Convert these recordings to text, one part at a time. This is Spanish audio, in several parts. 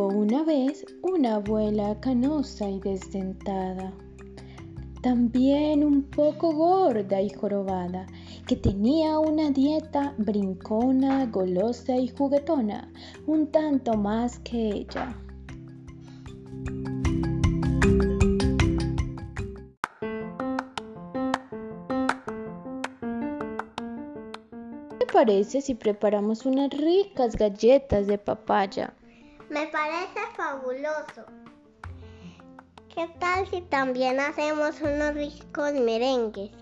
una vez una abuela canosa y desdentada, también un poco gorda y jorobada, que tenía una dieta brincona, golosa y juguetona, un tanto más que ella. ¿Qué parece si preparamos unas ricas galletas de papaya? Me parece fabuloso. ¿Qué tal si también hacemos unos ricos merengues?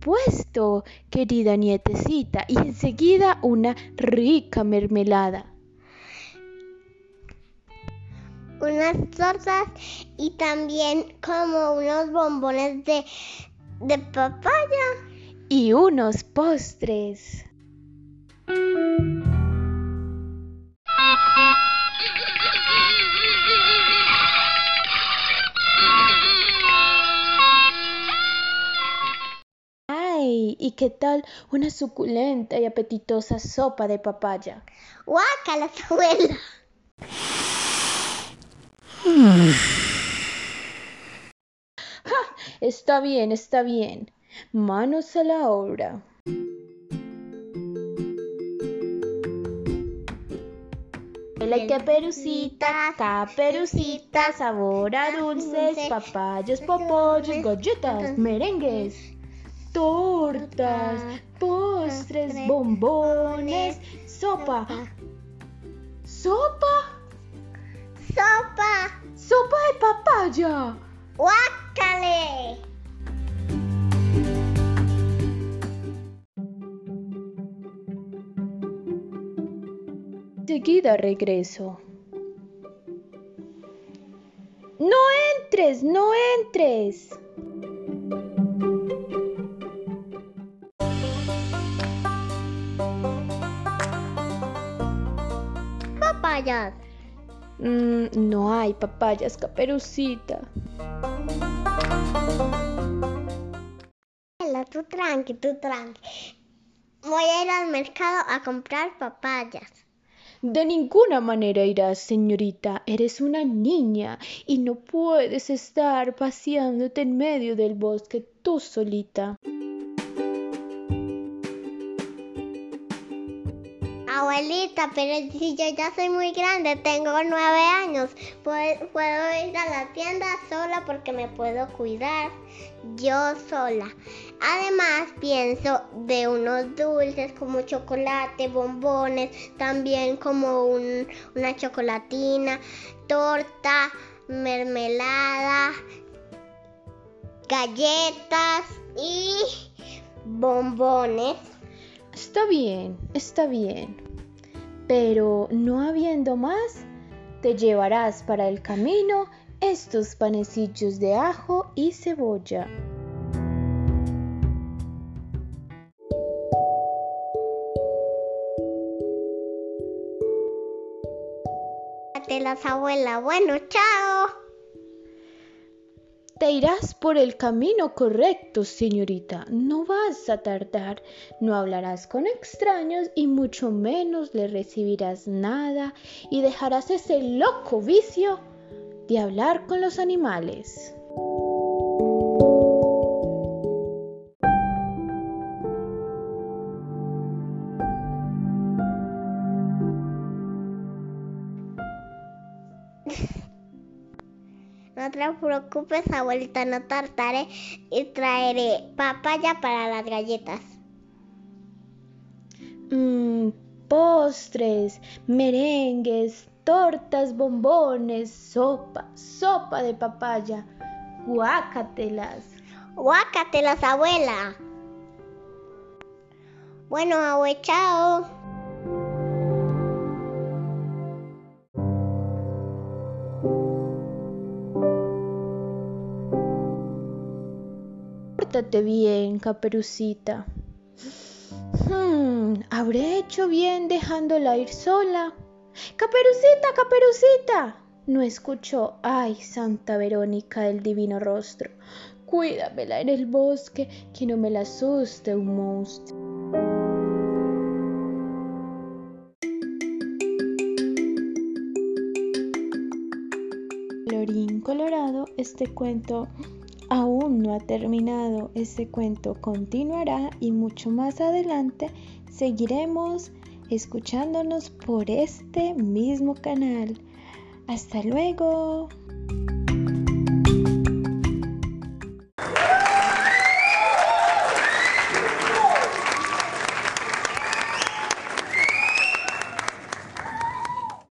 Puesto, querida nietecita, y enseguida una rica mermelada. Unas tortas y también como unos bombones de, de papaya. Y unos postres. ¡Ay! ¿Y qué tal una suculenta y apetitosa sopa de papaya? ¡Guácala, abuela! Está bien, está bien. Manos a la obra. La caperucita, caperucita, sabor a dulces, papayas, popollos, galletas, merengues, tortas, postres, bombones, sopa. ¿Sopa? ¡Sopa! ¡Sopa de papaya! ¡Guácale! Seguida regreso. ¡No entres! ¡No entres! Papayas. Mm, no hay papayas, caperucita. Abuela, tú tranqui, tú tranqui. Voy a ir al mercado a comprar papayas. De ninguna manera irás, señorita. Eres una niña y no puedes estar paseándote en medio del bosque tú solita. Abuelita, pero si yo ya soy muy grande, tengo nueve años, puedo, puedo ir a la tienda sola porque me puedo cuidar yo sola. Además, pienso de unos dulces como chocolate, bombones, también como un- una chocolatina, torta, mermelada, galletas y bombones. Está bien, está bien. Pero no habiendo más, te llevarás para el camino estos panecillos de ajo y cebolla. las abuela. Bueno, chao. Te irás por el camino correcto, señorita. No vas a tardar. No hablarás con extraños y mucho menos le recibirás nada y dejarás ese loco vicio de hablar con los animales. No te preocupes, abuelita, no tardaré y traeré papaya para las galletas. Mmm, postres, merengues, tortas, bombones, sopa, sopa de papaya. Guácatelas. Guácatelas, abuela. Bueno, abue, chao. Pórtate bien, caperucita. Hmm, ¿habré hecho bien dejándola ir sola? Caperucita, caperucita, no escuchó, ay, Santa Verónica del Divino Rostro, cuídamela en el bosque, que no me la asuste un monstruo. Colorín colorado, este cuento no ha terminado. Este cuento continuará y mucho más adelante seguiremos escuchándonos por este mismo canal. Hasta luego.